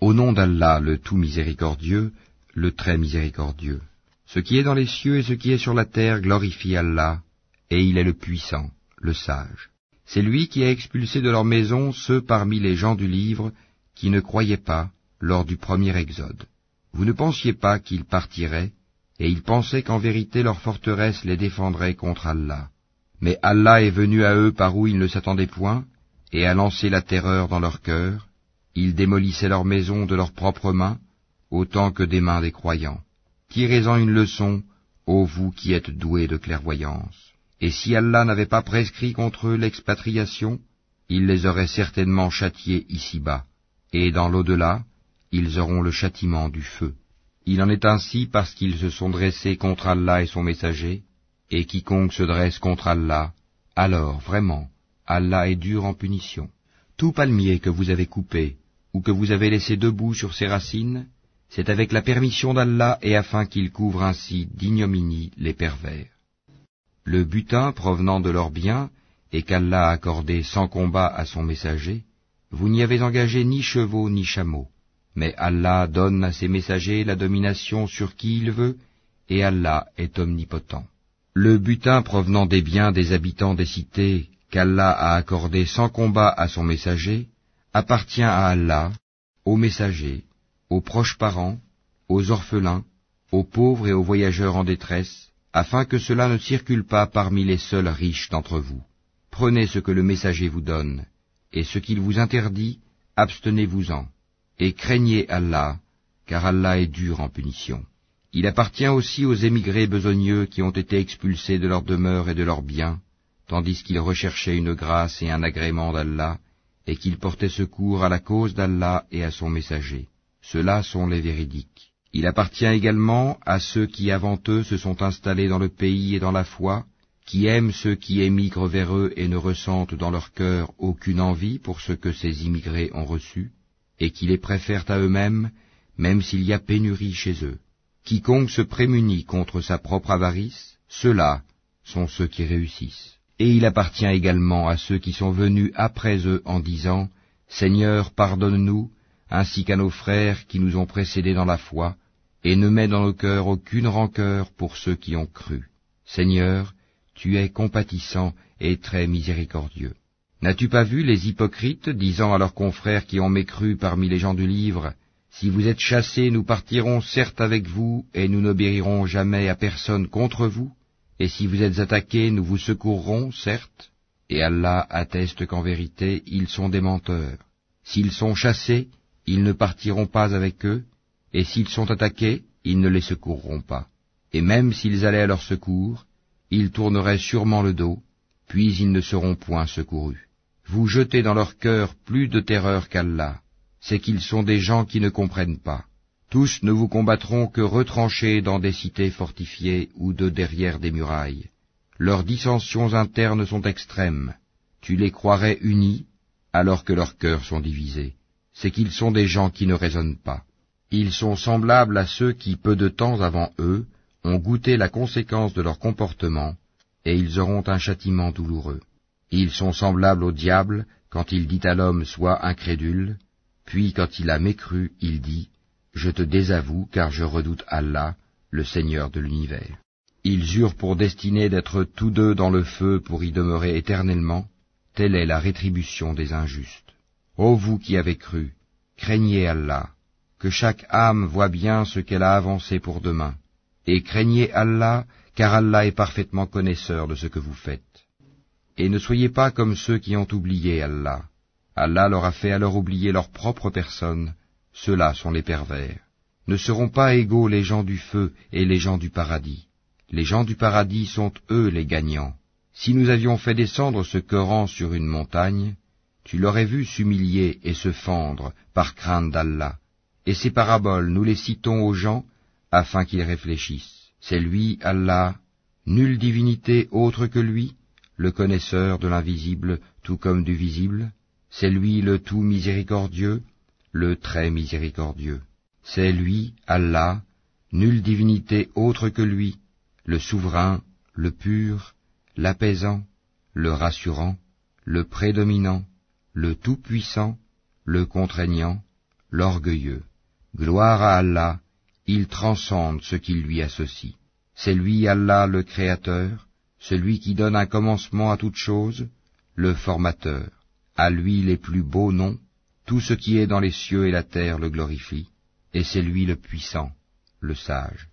Au nom d'Allah, le tout miséricordieux, le très miséricordieux. Ce qui est dans les cieux et ce qui est sur la terre glorifie Allah, et il est le puissant, le sage. C'est lui qui a expulsé de leur maison ceux parmi les gens du livre qui ne croyaient pas lors du premier exode. Vous ne pensiez pas qu'ils partiraient, et ils pensaient qu'en vérité leur forteresse les défendrait contre Allah. Mais Allah est venu à eux par où ils ne s'attendaient point, et a lancé la terreur dans leur cœur, ils démolissaient leurs maisons de leurs propres mains, autant que des mains des croyants. Tirez-en une leçon, ô vous qui êtes doués de clairvoyance. Et si Allah n'avait pas prescrit contre eux l'expatriation, il les aurait certainement châtiés ici-bas, et dans l'au-delà, ils auront le châtiment du feu. Il en est ainsi parce qu'ils se sont dressés contre Allah et son messager, et quiconque se dresse contre Allah, alors vraiment, Allah est dur en punition. Tout palmier que vous avez coupé, ou que vous avez laissé debout sur ses racines, c'est avec la permission d'Allah et afin qu'il couvre ainsi d'ignominie les pervers. Le butin provenant de leurs biens, et qu'Allah a accordé sans combat à son messager, vous n'y avez engagé ni chevaux ni chameaux. Mais Allah donne à ses messagers la domination sur qui il veut, et Allah est omnipotent. Le butin provenant des biens des habitants des cités qu'Allah a accordé sans combat à son messager, appartient à Allah, aux messagers, aux proches parents, aux orphelins, aux pauvres et aux voyageurs en détresse, afin que cela ne circule pas parmi les seuls riches d'entre vous. Prenez ce que le messager vous donne, et ce qu'il vous interdit, abstenez-vous-en, et craignez Allah, car Allah est dur en punition. Il appartient aussi aux émigrés besogneux qui ont été expulsés de leur demeure et de leurs biens, tandis qu'ils recherchaient une grâce et un agrément d'Allah, et qu'ils portaient secours à la cause d'Allah et à son messager. Ceux-là sont les véridiques. Il appartient également à ceux qui avant eux se sont installés dans le pays et dans la foi, qui aiment ceux qui émigrent vers eux et ne ressentent dans leur cœur aucune envie pour ce que ces immigrés ont reçu, et qui les préfèrent à eux-mêmes, même s'il y a pénurie chez eux. Quiconque se prémunit contre sa propre avarice, ceux-là sont ceux qui réussissent. Et il appartient également à ceux qui sont venus après eux en disant, Seigneur, pardonne-nous, ainsi qu'à nos frères qui nous ont précédés dans la foi, et ne mets dans nos cœurs aucune rancœur pour ceux qui ont cru. Seigneur, tu es compatissant et très miséricordieux. N'as-tu pas vu les hypocrites disant à leurs confrères qui ont mécru parmi les gens du livre, Si vous êtes chassés, nous partirons certes avec vous, et nous n'obéirons jamais à personne contre vous et si vous êtes attaqués, nous vous secourrons, certes, et Allah atteste qu'en vérité, ils sont des menteurs. S'ils sont chassés, ils ne partiront pas avec eux, et s'ils sont attaqués, ils ne les secourront pas. Et même s'ils allaient à leur secours, ils tourneraient sûrement le dos, puis ils ne seront point secourus. Vous jetez dans leur cœur plus de terreur qu'Allah, c'est qu'ils sont des gens qui ne comprennent pas. Tous ne vous combattront que retranchés dans des cités fortifiées ou de derrière des murailles. Leurs dissensions internes sont extrêmes. Tu les croirais unis, alors que leurs cœurs sont divisés. C'est qu'ils sont des gens qui ne raisonnent pas. Ils sont semblables à ceux qui, peu de temps avant eux, ont goûté la conséquence de leur comportement, et ils auront un châtiment douloureux. Ils sont semblables au diable quand il dit à l'homme sois incrédule, puis quand il a mécru, il dit je te désavoue, car je redoute Allah, le Seigneur de l'univers. Ils eurent pour destinée d'être tous deux dans le feu pour y demeurer éternellement, telle est la rétribution des injustes. Ô vous qui avez cru, craignez Allah, que chaque âme voit bien ce qu'elle a avancé pour demain, et craignez Allah, car Allah est parfaitement connaisseur de ce que vous faites. Et ne soyez pas comme ceux qui ont oublié Allah. Allah leur a fait alors oublier leur propre personne, ceux-là sont les pervers. Ne seront pas égaux les gens du feu et les gens du paradis. Les gens du paradis sont eux les gagnants. Si nous avions fait descendre ce Coran sur une montagne, tu l'aurais vu s'humilier et se fendre par crainte d'Allah. Et ces paraboles, nous les citons aux gens afin qu'ils réfléchissent. C'est lui, Allah, nulle divinité autre que lui, le connaisseur de l'invisible tout comme du visible. C'est lui le tout miséricordieux, le très miséricordieux. C'est lui, Allah, nulle divinité autre que lui, le souverain, le pur, l'apaisant, le rassurant, le prédominant, le tout-puissant, le contraignant, l'orgueilleux. Gloire à Allah, il transcende ce qui lui associe. C'est lui Allah le Créateur, celui qui donne un commencement à toute chose, le Formateur. À lui les plus beaux noms, tout ce qui est dans les cieux et la terre le glorifie, et c'est lui le puissant, le sage.